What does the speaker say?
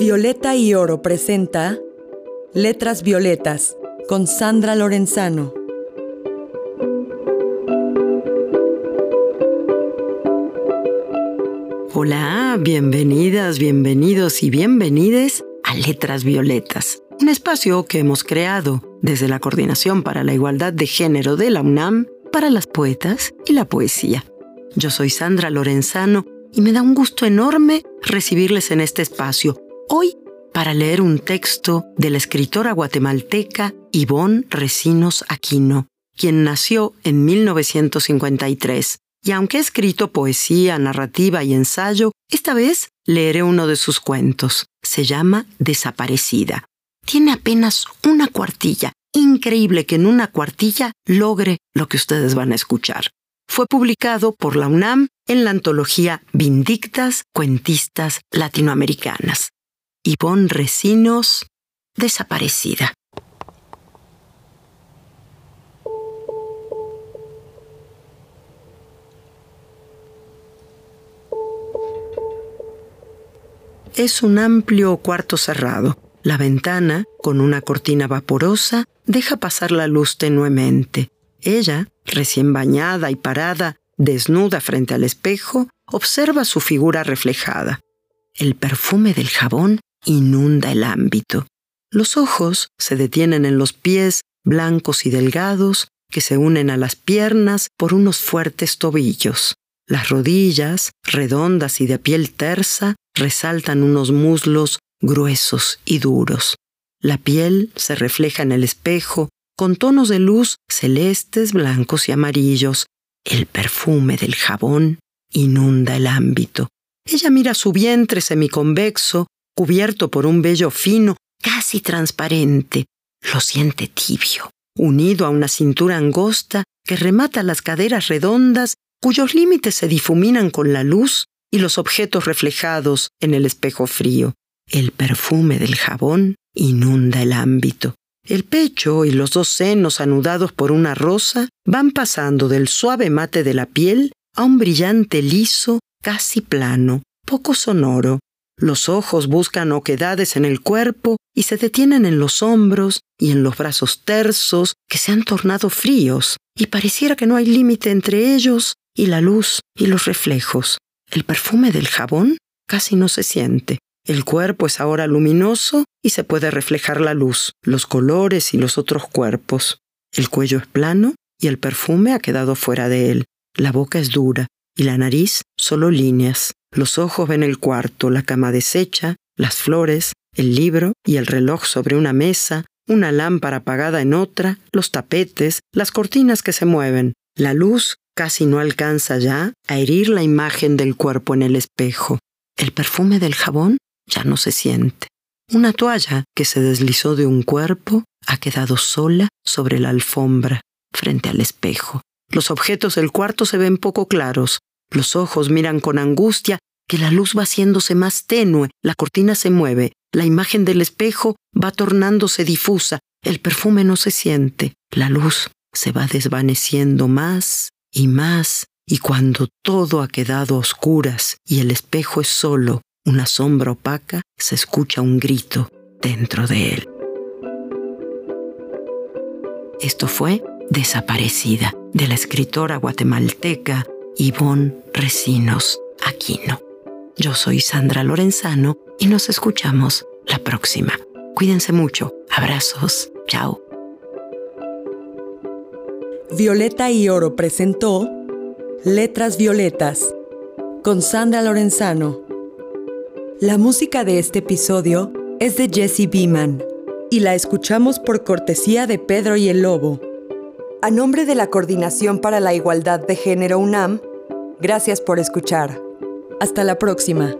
Violeta y Oro presenta Letras Violetas con Sandra Lorenzano. Hola, bienvenidas, bienvenidos y bienvenides a Letras Violetas, un espacio que hemos creado desde la Coordinación para la Igualdad de Género de la UNAM para las poetas y la poesía. Yo soy Sandra Lorenzano y me da un gusto enorme recibirles en este espacio, hoy para leer un texto de la escritora guatemalteca Ivonne Recinos Aquino, quien nació en 1953. Y aunque ha escrito poesía, narrativa y ensayo, esta vez leeré uno de sus cuentos. Se llama Desaparecida. Tiene apenas una cuartilla. Increíble que en una cuartilla logre lo que ustedes van a escuchar fue publicado por la UNAM en la antología Vindictas Cuentistas Latinoamericanas. Ivonne Recinos, desaparecida. Es un amplio cuarto cerrado. La ventana, con una cortina vaporosa, deja pasar la luz tenuemente. Ella, recién bañada y parada, desnuda frente al espejo, observa su figura reflejada. El perfume del jabón inunda el ámbito. Los ojos se detienen en los pies blancos y delgados que se unen a las piernas por unos fuertes tobillos. Las rodillas, redondas y de piel tersa, resaltan unos muslos gruesos y duros. La piel se refleja en el espejo con tonos de luz celestes, blancos y amarillos. El perfume del jabón inunda el ámbito. Ella mira su vientre semiconvexo, cubierto por un vello fino, casi transparente. Lo siente tibio, unido a una cintura angosta que remata las caderas redondas cuyos límites se difuminan con la luz y los objetos reflejados en el espejo frío. El perfume del jabón inunda el ámbito. El pecho y los dos senos anudados por una rosa van pasando del suave mate de la piel a un brillante liso casi plano, poco sonoro. Los ojos buscan oquedades en el cuerpo y se detienen en los hombros y en los brazos tersos que se han tornado fríos, y pareciera que no hay límite entre ellos y la luz y los reflejos. El perfume del jabón casi no se siente. El cuerpo es ahora luminoso y se puede reflejar la luz, los colores y los otros cuerpos. El cuello es plano y el perfume ha quedado fuera de él. La boca es dura y la nariz solo líneas. Los ojos ven el cuarto, la cama deshecha, las flores, el libro y el reloj sobre una mesa, una lámpara apagada en otra, los tapetes, las cortinas que se mueven. La luz casi no alcanza ya a herir la imagen del cuerpo en el espejo. El perfume del jabón ya no se siente. Una toalla que se deslizó de un cuerpo ha quedado sola sobre la alfombra, frente al espejo. Los objetos del cuarto se ven poco claros. Los ojos miran con angustia que la luz va haciéndose más tenue, la cortina se mueve, la imagen del espejo va tornándose difusa, el perfume no se siente, la luz se va desvaneciendo más y más, y cuando todo ha quedado a oscuras y el espejo es solo, una sombra opaca, se escucha un grito dentro de él. Esto fue Desaparecida, de la escritora guatemalteca Ivonne Recinos Aquino. Yo soy Sandra Lorenzano y nos escuchamos la próxima. Cuídense mucho. Abrazos. Chao. Violeta y Oro presentó Letras Violetas con Sandra Lorenzano. La música de este episodio es de Jesse Beeman y la escuchamos por cortesía de Pedro y el Lobo. A nombre de la Coordinación para la Igualdad de Género UNAM, gracias por escuchar. Hasta la próxima.